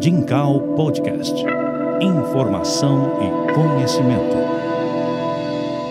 Dincal Podcast. Informação e conhecimento.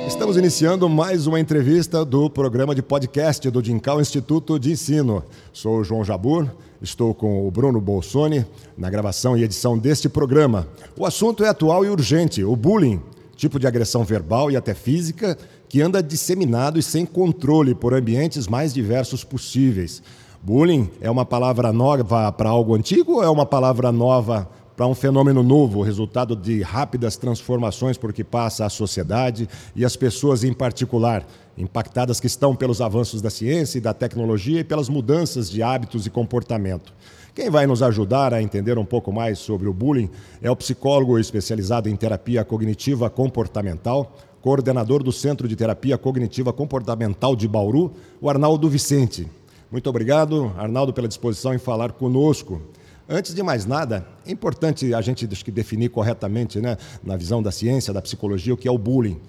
Estamos iniciando mais uma entrevista do programa de podcast do Dincal Instituto de Ensino. Sou o João Jabur, estou com o Bruno Bolsoni na gravação e edição deste programa. O assunto é atual e urgente: o bullying, tipo de agressão verbal e até física que anda disseminado e sem controle por ambientes mais diversos possíveis. Bullying é uma palavra nova para algo antigo ou é uma palavra nova para um fenômeno novo, resultado de rápidas transformações por que passa a sociedade e as pessoas em particular, impactadas que estão pelos avanços da ciência e da tecnologia e pelas mudanças de hábitos e comportamento. Quem vai nos ajudar a entender um pouco mais sobre o bullying é o psicólogo especializado em terapia cognitiva comportamental, coordenador do Centro de Terapia Cognitiva Comportamental de Bauru, o Arnaldo Vicente. Muito obrigado, Arnaldo, pela disposição em falar conosco. Antes de mais nada, é importante a gente definir corretamente, né, na visão da ciência, da psicologia, o que é o bullying.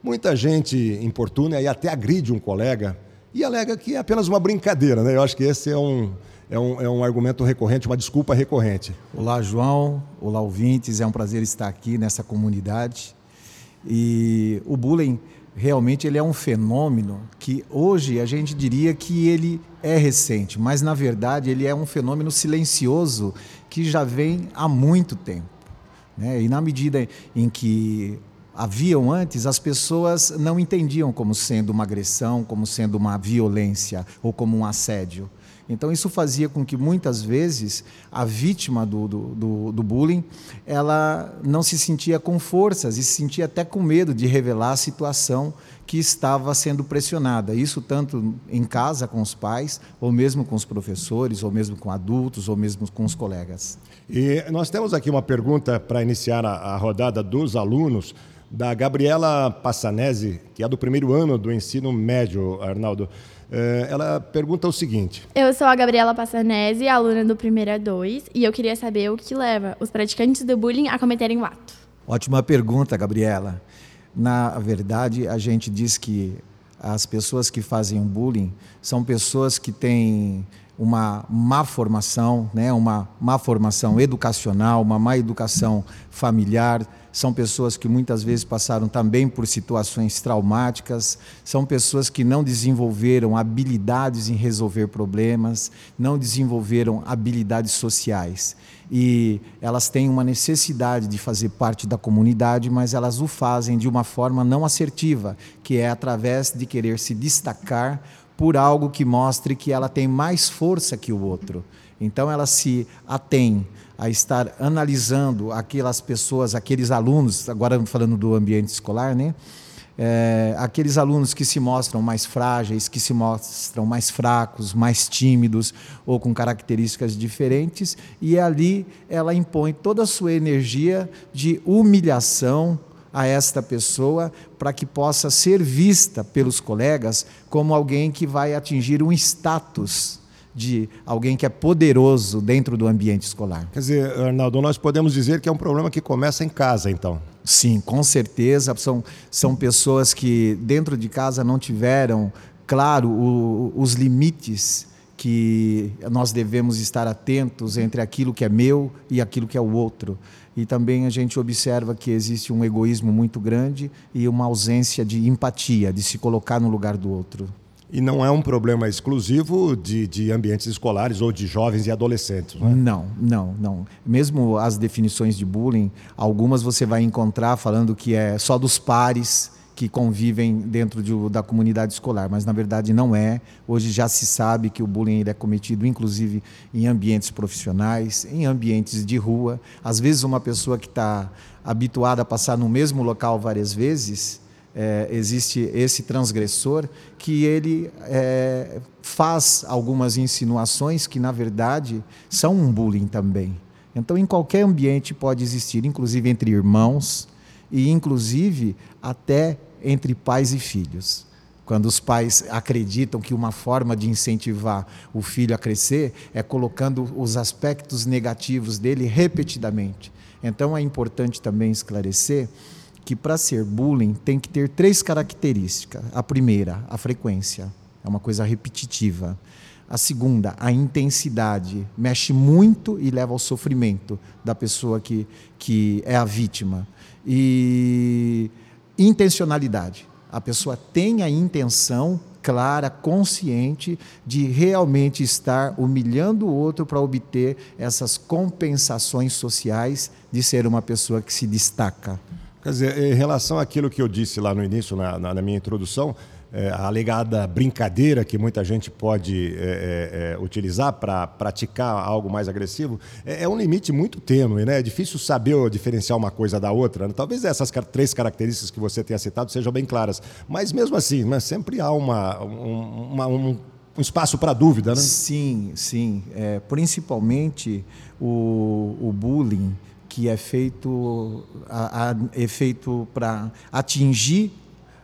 Muita gente importuna e até agride um colega e alega que é apenas uma brincadeira. Né? Eu acho que esse é um, é um, é um argumento recorrente, uma desculpa recorrente. Olá, João. Olá, ouvintes. É um prazer estar aqui nessa comunidade. E o bullying realmente ele é um fenômeno que hoje a gente diria que ele é recente, mas na verdade ele é um fenômeno silencioso que já vem há muito tempo. Né? E na medida em que haviam antes, as pessoas não entendiam como sendo uma agressão, como sendo uma violência ou como um assédio. Então isso fazia com que muitas vezes a vítima do, do, do, do, bullying ela não se sentia com forças e se sentia até com medo de revelar a situação que estava sendo pressionada. Isso tanto em casa com os pais, ou mesmo com os professores, ou mesmo com adultos, ou mesmo com os colegas. E nós temos aqui uma pergunta para iniciar a, a rodada dos alunos da Gabriela Passanese, que é do primeiro ano do ensino médio, Arnaldo. Eh, ela pergunta o seguinte: Eu sou a Gabriela Passanese, aluna do Primeira 2, e eu queria saber o que leva os praticantes do bullying a cometerem o ato. Ótima pergunta, Gabriela. Na verdade, a gente diz que as pessoas que fazem o bullying são pessoas que têm uma má formação, né, uma má formação educacional, uma má educação familiar, são pessoas que muitas vezes passaram também por situações traumáticas, são pessoas que não desenvolveram habilidades em resolver problemas, não desenvolveram habilidades sociais. E elas têm uma necessidade de fazer parte da comunidade, mas elas o fazem de uma forma não assertiva, que é através de querer se destacar por algo que mostre que ela tem mais força que o outro. Então ela se atém a estar analisando aquelas pessoas, aqueles alunos, agora falando do ambiente escolar, né? É, aqueles alunos que se mostram mais frágeis, que se mostram mais fracos, mais tímidos ou com características diferentes, e ali ela impõe toda a sua energia de humilhação a esta pessoa para que possa ser vista pelos colegas como alguém que vai atingir um status de alguém que é poderoso dentro do ambiente escolar. Quer dizer, Arnaldo, nós podemos dizer que é um problema que começa em casa, então. Sim, com certeza. São, são pessoas que dentro de casa não tiveram, claro, o, os limites que nós devemos estar atentos entre aquilo que é meu e aquilo que é o outro. E também a gente observa que existe um egoísmo muito grande e uma ausência de empatia, de se colocar no lugar do outro. E não é um problema exclusivo de, de ambientes escolares ou de jovens e adolescentes, não é? Não, não, não. Mesmo as definições de bullying, algumas você vai encontrar falando que é só dos pares que convivem dentro de, da comunidade escolar, mas na verdade não é. Hoje já se sabe que o bullying é cometido inclusive em ambientes profissionais, em ambientes de rua. Às vezes uma pessoa que está habituada a passar no mesmo local várias vezes, é, existe esse transgressor que ele é, faz algumas insinuações que, na verdade, são um bullying também. Então, em qualquer ambiente pode existir, inclusive entre irmãos e, inclusive, até entre pais e filhos. Quando os pais acreditam que uma forma de incentivar o filho a crescer é colocando os aspectos negativos dele repetidamente. Então, é importante também esclarecer que para ser bullying tem que ter três características. A primeira, a frequência, é uma coisa repetitiva. A segunda, a intensidade. Mexe muito e leva ao sofrimento da pessoa que, que é a vítima. E intencionalidade. A pessoa tem a intenção clara, consciente de realmente estar humilhando o outro para obter essas compensações sociais de ser uma pessoa que se destaca. Quer dizer, em relação àquilo que eu disse lá no início, na, na, na minha introdução, é, a alegada brincadeira que muita gente pode é, é, é utilizar para praticar algo mais agressivo, é, é, um limite muito tênue, né? É difícil saber diferenciar uma coisa da outra. Né? Talvez essas três características que você tenha citado sejam bem claras, mas mesmo assim, né, sempre há uma, um, uma, um, um espaço para dúvida, né? Sim, sim. É, principalmente o, o bullying que é feito, a, é feito para atingir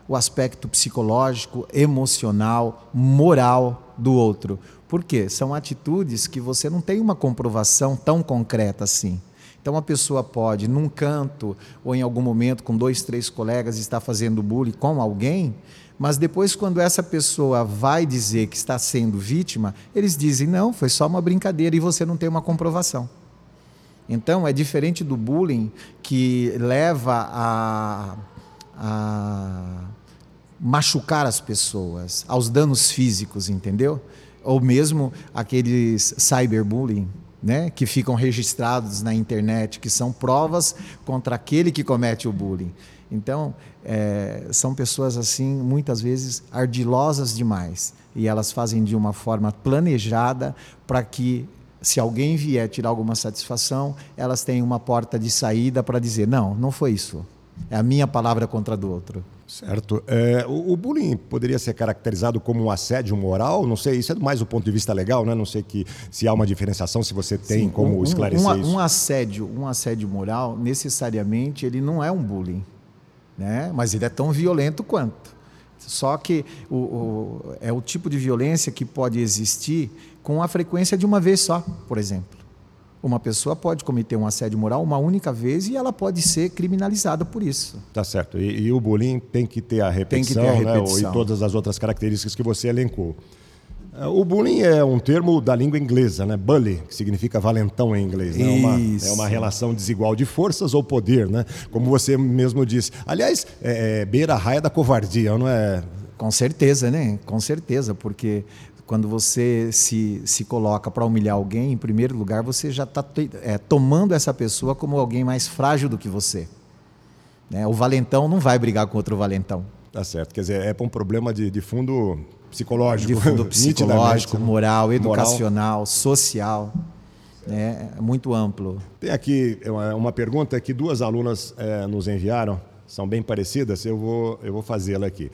o aspecto psicológico, emocional, moral do outro. Por quê? São atitudes que você não tem uma comprovação tão concreta assim. Então, a pessoa pode, num canto ou em algum momento, com dois, três colegas, estar fazendo bullying com alguém, mas depois, quando essa pessoa vai dizer que está sendo vítima, eles dizem: não, foi só uma brincadeira e você não tem uma comprovação. Então, é diferente do bullying que leva a a machucar as pessoas, aos danos físicos, entendeu? Ou mesmo aqueles cyberbullying, né, que ficam registrados na internet, que são provas contra aquele que comete o bullying. Então, é, são pessoas assim, muitas vezes ardilosas demais, e elas fazem de uma forma planejada para que se alguém vier tirar alguma satisfação, elas tenham uma porta de saída para dizer: não, não foi isso. É a minha palavra contra a do outro. Certo. É, o, o, bullying poderia ser caracterizado como um assédio moral? Não sei, isso é mais do ponto de vista legal, né? Não sei que, se há uma diferenciação, se você tem Sim, como um, esclarecer um, isso. Um assédio, um assédio moral, necessariamente, ele não é um bullying. Né? Mas ele é tão violento quanto. Só que o, o, é o tipo de violência que pode existir com a frequência de uma vez só, por exemplo. Uma pessoa pode cometer um assédio moral uma única vez e ela pode ser criminalizada por isso. Tá certo. E, e o bullying tem que ter a repetição, tem que ter a repetição. Né? e todas as outras características que você elencou. É, o bullying é um termo da língua inglesa, né? Bully, que significa valentão em inglês. Né? É, uma, é uma relação desigual de forças ou poder, né? Como você mesmo disse. Aliás, é, é beira a raia da covardia, não é? Com certeza, né? Com certeza, porque quando você se, se coloca para humilhar alguém, em primeiro lugar, você já está é, tomando essa pessoa como alguém mais frágil do que você. Né? O valentão não vai brigar com outro valentão. Tá certo. Quer dizer, é para um problema de, de fundo psicológico. De fundo psicológico, moral, educacional, moral. social. Né? É muito amplo. Tem aqui uma pergunta que duas alunas é, nos enviaram, são bem parecidas, eu vou, eu vou fazê-la aqui.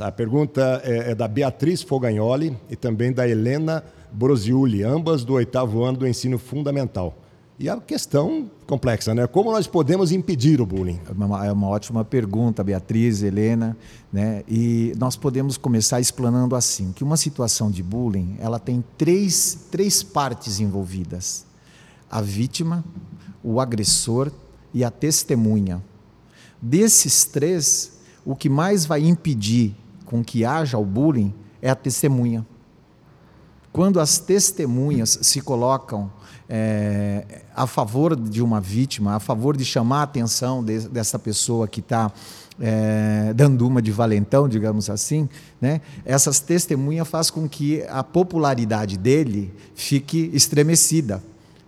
A pergunta é, é da Beatriz Fogagnoli e também da Helena Brosiuli, ambas do oitavo ano do ensino fundamental. E a questão complexa, né? Como nós podemos impedir o bullying? É uma, é uma ótima pergunta, Beatriz, Helena, né? E nós podemos começar explanando assim, que uma situação de bullying, ela tem três, três partes envolvidas. A vítima, o agressor e a testemunha. Desses três, o que mais vai impedir com que haja o bullying é a testemunha. Quando as testemunhas se colocam é, a favor de uma vítima, a favor de chamar a atenção de, dessa pessoa que está é, dando uma de valentão, digamos assim, né? essas testemunhas faz com que a popularidade dele fique estremecida.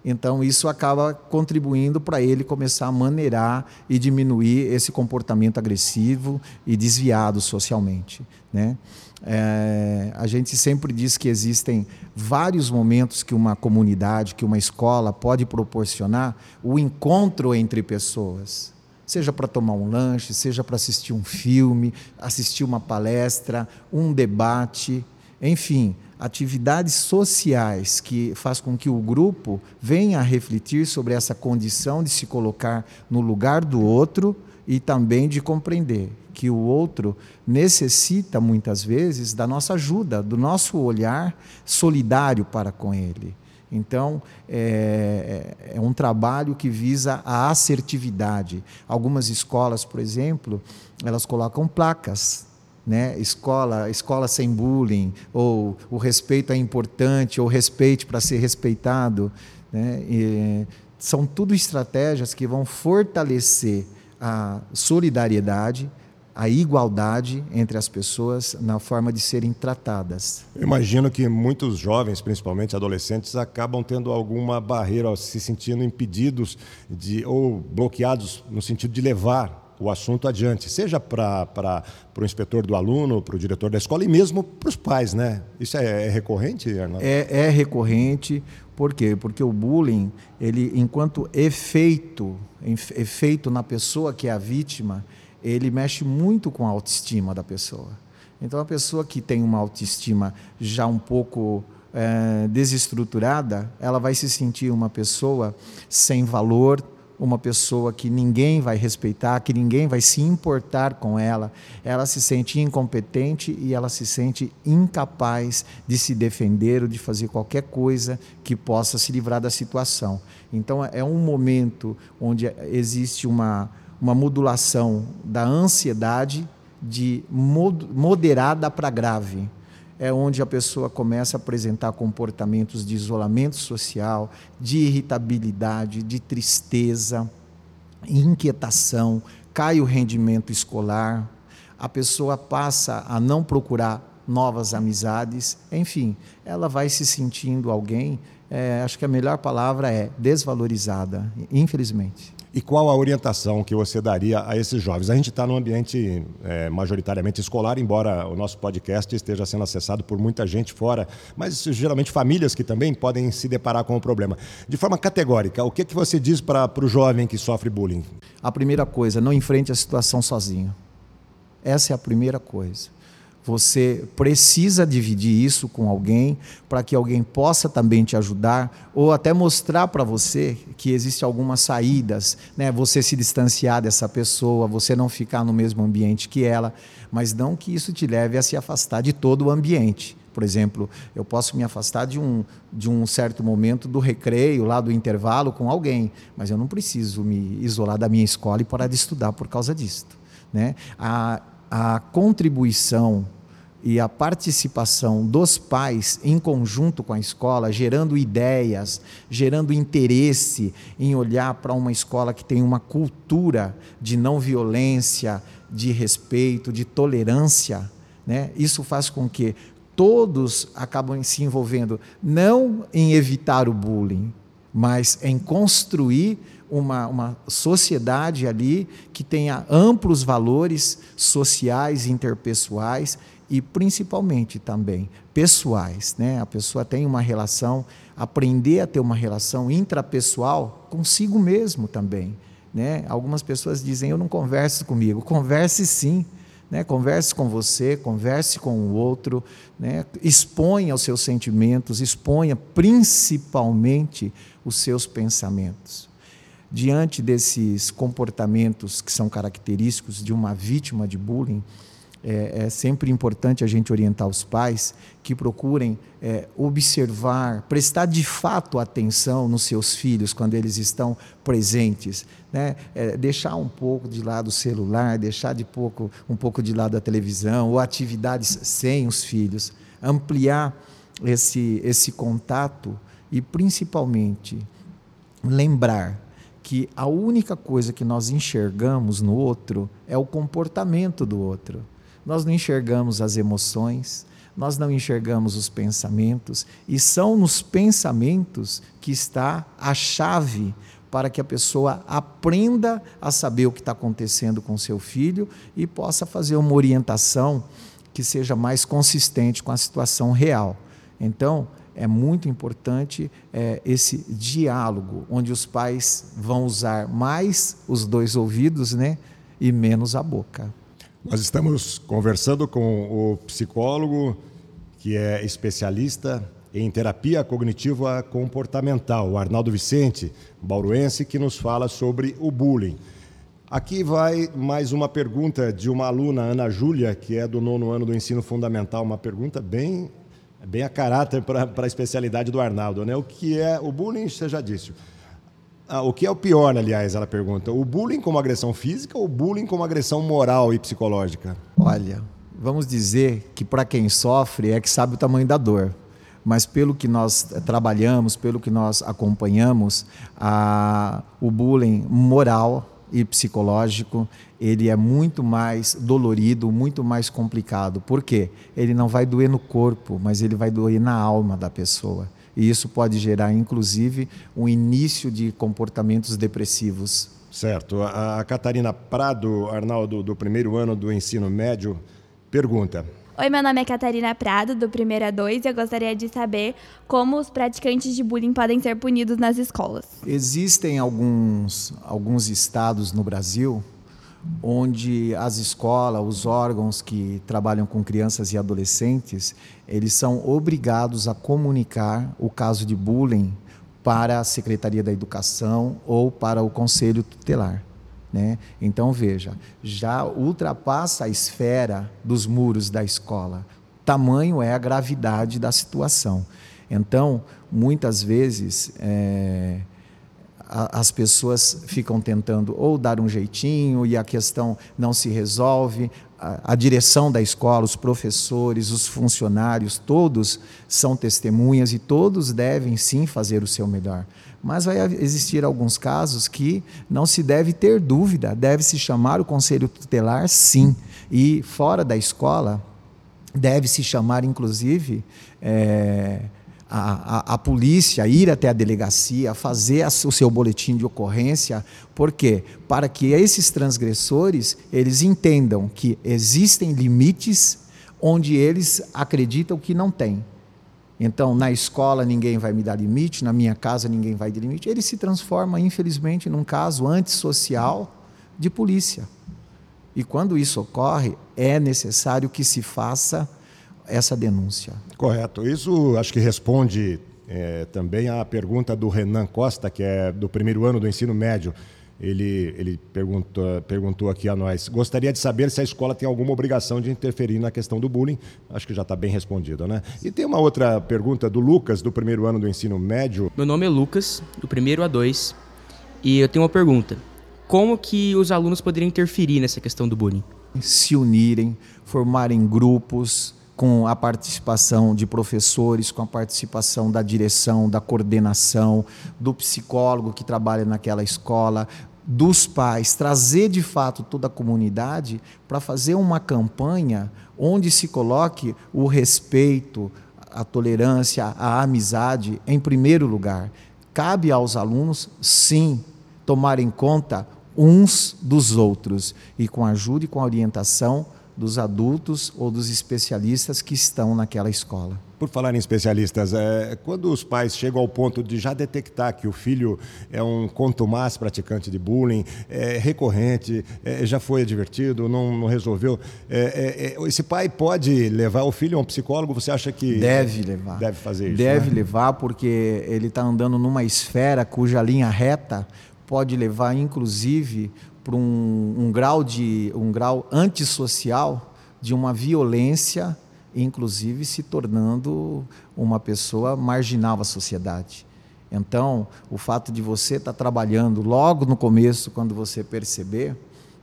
Então, isso acaba contribuindo para ele começar a maneirar e diminuir esse comportamento agressivo e desviado socialmente. Né? É, a gente sempre diz que existem vários momentos que uma comunidade, que uma escola pode proporcionar o encontro entre pessoas. Seja para tomar um lanche, seja para assistir um filme, assistir uma palestra, um debate, enfim, atividades sociais que faz com que o grupo venha a refletir sobre essa condição de se colocar no lugar do outro e também de compreender que o outro necessita muitas vezes da nossa ajuda, do nosso olhar solidário para com ele. Então, é, é, um trabalho que visa a assertividade. Algumas escolas, por exemplo, elas colocam placas né? Escola, escola sem bullying, ou o respeito é importante, ou respeite para ser respeitado, né? E, são tudo estratégias que vão fortalecer a solidariedade, a igualdade entre as pessoas na forma de serem tratadas. Eu imagino que muitos jovens, principalmente adolescentes, acabam tendo alguma barreira, se sentindo impedidos de ou bloqueados no sentido de levar o assunto adiante, seja para o inspetor do aluno, para o diretor da escola e mesmo para os pais, né? Isso é, é recorrente, Arnaldo? É, é recorrente. Por quê? Porque o bullying, ele, enquanto efeito, efeito na pessoa que é a vítima, ele mexe muito com a autoestima da pessoa. Então, a pessoa que tem uma autoestima já um pouco é, desestruturada, ela vai se sentir uma pessoa sem valor, uma pessoa que ninguém vai respeitar, que ninguém vai se importar com ela, ela se sente incompetente e ela se sente incapaz de se defender ou de fazer qualquer coisa que possa se livrar da situação. Então é um momento onde existe uma, uma modulação da ansiedade de moderada para grave é onde a pessoa começa a apresentar comportamentos de isolamento social, de irritabilidade, de tristeza, inquietação, cai o rendimento escolar, a pessoa passa a não procurar novas amizades, enfim, ela vai se sentindo alguém, é, acho que a melhor palavra é desvalorizada, infelizmente. E qual a orientação que você daria a esses jovens? A gente está num ambiente é, majoritariamente escolar, embora o nosso podcast esteja sendo acessado por muita gente fora, mas geralmente famílias que também podem se deparar com o problema. De forma categórica, o que, que você diz para o jovem que sofre bullying? A primeira coisa, não enfrente a situação sozinho. Essa é a primeira coisa. Você precisa dividir isso com alguém para que alguém possa também te ajudar ou até mostrar para você que existe algumas saídas, né? Você se distanciar dessa pessoa, você não ficar no mesmo ambiente que ela, mas não que isso te leve a se afastar de todo o ambiente. Por exemplo, eu posso me afastar de um, de um certo momento do recreio, lá do intervalo com alguém, mas eu não preciso me isolar da minha escola e parar de estudar por causa disso. Né? A, a contribuição e a participação dos pais em conjunto com a escola, gerando ideias, gerando interesse em olhar para uma escola que tem uma cultura de não violência, de respeito, de tolerância, né? Isso faz com que todos acabem se envolvendo não em evitar o bullying, mas em construir uma, uma sociedade ali que tenha amplos valores sociais, interpessoais e principalmente também pessoais. Né? A pessoa tem uma relação, aprender a ter uma relação intrapessoal consigo mesmo também. Né? Algumas pessoas dizem: Eu não converso comigo. Converse sim. Né? Converse com você, converse com o outro, né? exponha os seus sentimentos, exponha principalmente os seus pensamentos diante desses comportamentos que são característicos de uma vítima de bullying, é, é sempre importante a gente orientar os pais que procurem é, observar, prestar de fato atenção nos seus filhos quando eles estão presentes, né? É, deixar um pouco de lado o celular, deixar de pouco, um pouco de lado a televisão ou atividades sem os filhos, ampliar esse, esse contato e principalmente lembrar que a única coisa que nós enxergamos no outro é o comportamento do outro. Nós não enxergamos as emoções, nós não enxergamos os pensamentos, e são nos pensamentos que está a chave para que a pessoa aprenda a saber o que está acontecendo com seu filho e possa fazer uma orientação que seja mais consistente com a situação real. Então, é muito importante é, esse diálogo, onde os pais vão usar mais os dois ouvidos né, e menos a boca. Nós estamos conversando com o psicólogo que é especialista em terapia cognitiva comportamental, o Arnaldo Vicente, bauruense, que nos fala sobre o bullying. Aqui vai mais uma pergunta de uma aluna, Ana Júlia, que é do nono ano do ensino fundamental, uma pergunta bem bem a caráter para a especialidade do Arnaldo. Né? O que é o bullying, você já disse. Ah, o que é o pior, aliás, ela pergunta? O bullying como agressão física ou o bullying como agressão moral e psicológica? Olha, vamos dizer que para quem sofre é que sabe o tamanho da dor. Mas pelo que nós trabalhamos, pelo que nós acompanhamos, a, o bullying moral e psicológico, ele é muito mais dolorido, muito mais complicado. Por quê? Ele não vai doer no corpo, mas ele vai doer na alma da pessoa. E isso pode gerar, inclusive, um início de comportamentos depressivos. Certo. A Catarina Prado, Arnaldo, do primeiro ano do ensino médio, pergunta: Oi, meu nome é Catarina Prado, do primeiro a 2, e eu gostaria de saber como os praticantes de bullying podem ser punidos nas escolas. Existem alguns, alguns estados no Brasil onde as escolas, os órgãos que trabalham com crianças e adolescentes, eles são obrigados a comunicar o caso de bullying para a Secretaria da Educação ou para o Conselho Tutelar. Né? Então, veja, já ultrapassa a esfera dos muros da escola. Tamanho é a gravidade da situação. Então, muitas vezes, é, as pessoas ficam tentando ou dar um jeitinho e a questão não se resolve. A, a, direção da escola, os professores, os funcionários, todos são testemunhas e todos devem sim fazer o seu melhor. Mas vai existir alguns casos que não se deve ter dúvida, deve se chamar o conselho tutelar sim. E fora da escola, deve se chamar inclusive. É, a, a, a, polícia ir até a delegacia, fazer o seu boletim de ocorrência, por quê? Para que esses transgressores eles entendam que existem limites onde eles acreditam que não tem. Então, na escola ninguém vai me dar limite, na minha casa ninguém vai dar limite. Ele se transforma, infelizmente, num caso antissocial de polícia. E quando isso ocorre, é necessário que se faça essa denúncia. Correto. Isso acho que responde é, também à pergunta do Renan Costa, que é do primeiro ano do ensino médio. Ele, ele perguntou, perguntou aqui a nós: gostaria de saber se a escola tem alguma obrigação de interferir na questão do bullying. Acho que já está bem respondido, né? E tem uma outra pergunta do Lucas, do primeiro ano do ensino médio. Meu nome é Lucas, do primeiro a dois, e eu tenho uma pergunta: como que os alunos poderiam interferir nessa questão do bullying? Se unirem, formarem grupos com a participação de professores, com a participação da direção, da coordenação, do psicólogo que trabalha naquela escola, dos pais, trazer de fato toda a comunidade para fazer uma campanha onde se coloque o respeito, a tolerância, a amizade em primeiro lugar. Cabe aos alunos, sim, tomarem conta uns dos outros e com a ajuda e com a orientação dos adultos ou dos especialistas que estão naquela escola. Por falar em especialistas, é, quando os pais chegam ao ponto de já detectar que o filho é um contumaz praticante de bullying, é recorrente, é, já foi advertido, não, não resolveu, é, é, é esse pai pode levar o filho a um psicólogo? Você acha que deve levar? Deve fazer isso? Deve né? levar porque ele está andando numa esfera cuja linha reta pode levar, inclusive, para um, um, grau de um grau antissocial de uma violência, inclusive se tornando uma pessoa marginal à sociedade. Então, o fato de você estar tá trabalhando logo no começo, quando você perceber,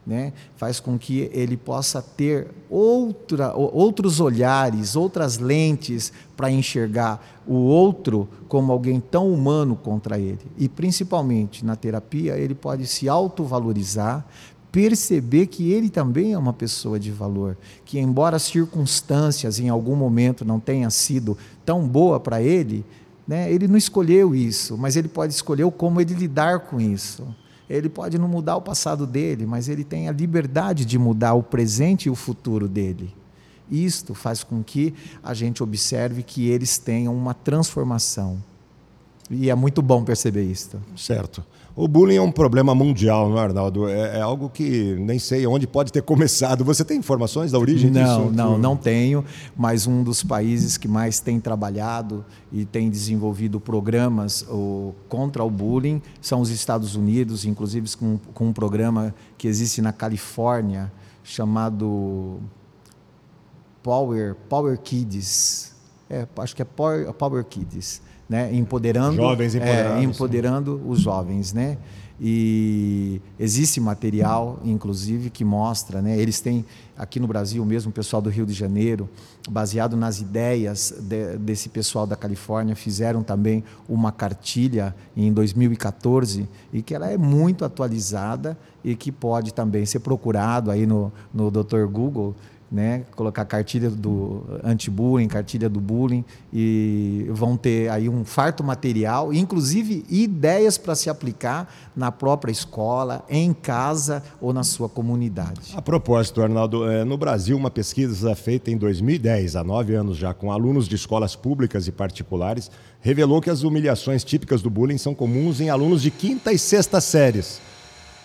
né, faz com que ele possa ter outra, outros olhares, outras lentes para enxergar o outro como alguém tão humano contra ele. E principalmente na terapia, ele pode se autovalorizar, perceber que ele também é uma pessoa de valor, que embora as circunstâncias em algum momento não tenham sido tão boa para ele, né, ele não escolheu isso, mas ele pode escolher como ele lidar com isso. Ele pode não mudar o passado dele, mas ele tem a liberdade de mudar o presente e o futuro dele. Isto faz com que a gente observe que eles tenham uma transformação. E é muito bom perceber isso. Certo. O bullying é um problema mundial, não é, Arnaldo? É, é, algo que nem sei onde pode ter começado. Você tem informações da origem não, disso? Não, não tenho, mas um dos países que mais tem trabalhado e tem desenvolvido programas o, contra o bullying são os Estados Unidos, inclusive com, com um programa que existe na Califórnia chamado Power, Power Kids. É, acho que é Power, Power Kids né? empoderando, Jovens empoderados, é, empoderando os jovens, né? E existe material, inclusive, que mostra, né? Eles têm aqui no Brasil mesmo, o pessoal do Rio de Janeiro, baseado nas ideias de, desse pessoal da Califórnia, fizeram também uma cartilha em 2014 e que ela é muito atualizada e que pode também ser procurado aí no, no Dr. Google né? Colocar cartilha do anti-bullying, cartilha do bullying e vão ter aí um farto material, inclusive ideias para se aplicar na própria escola, em casa ou na sua comunidade. A propósito, Arnaldo, é, no Brasil, uma pesquisa feita em 2010, há nove anos já, com alunos de escolas públicas e particulares, revelou que as humilhações típicas do bullying são comuns em alunos de quinta e sexta séries.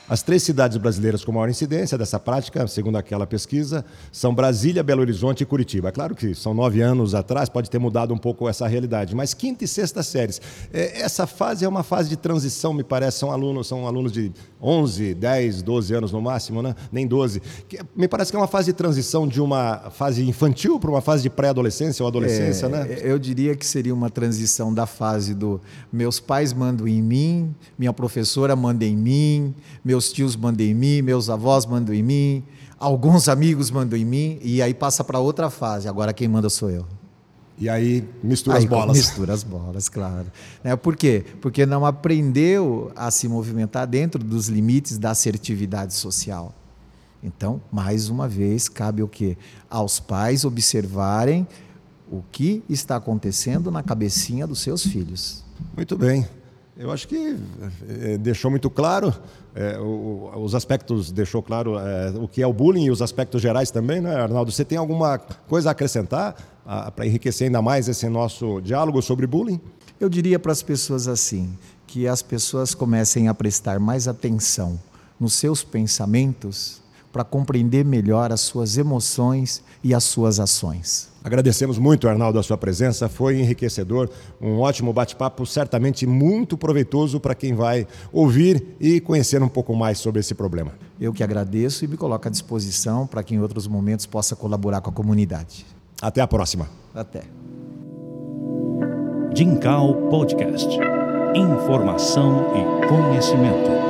As três cidades brasileiras com maior incidência dessa prática, segundo aquela pesquisa, são Brasília, Belo Horizonte e Curitiba. É claro que são nove anos atrás, pode ter mudado um pouco essa realidade, mas quinta e sexta séries. É, essa fase é uma fase de transição, me parece. São alunos, são alunos de 11, 10, 12 anos no máximo, né? nem 12. Que, me parece que é uma fase de transição de uma fase infantil para uma fase de pré-adolescência ou adolescência, é, né? Eu diria que seria uma transição da fase do meus pais mandam em mim, minha professora manda em mim, meus tios mandam em mim, meus avós mandam em mim, alguns amigos mandam em mim, e aí passa para outra fase. Agora quem manda sou eu. E aí mistura aí, as bolas. Mistura as bolas, claro. É, por quê? Porque não aprendeu a se movimentar dentro dos limites da assertividade social. Então, mais uma vez, cabe o quê? Aos pais observarem o que está acontecendo na cabecinha dos seus filhos. Muito bem. Eu acho que é, deixou muito claro é, o, os aspectos, deixou claro é, o que é o bullying e os aspectos gerais também, né, Arnaldo? Você tem alguma coisa a acrescentar para enriquecer ainda mais esse nosso diálogo sobre bullying? Eu diria para as pessoas assim, que as pessoas comecem a prestar mais atenção nos seus pensamentos para compreender melhor as suas emoções e as suas ações. Agradecemos muito, Arnaldo, a sua presença. Foi enriquecedor, um ótimo bate-papo, certamente muito proveitoso para quem vai ouvir e conhecer um pouco mais sobre esse problema. Eu que agradeço e me coloco à disposição para que em outros momentos possa colaborar com a comunidade. Até a próxima. Até. Dincal Podcast. Informação e conhecimento.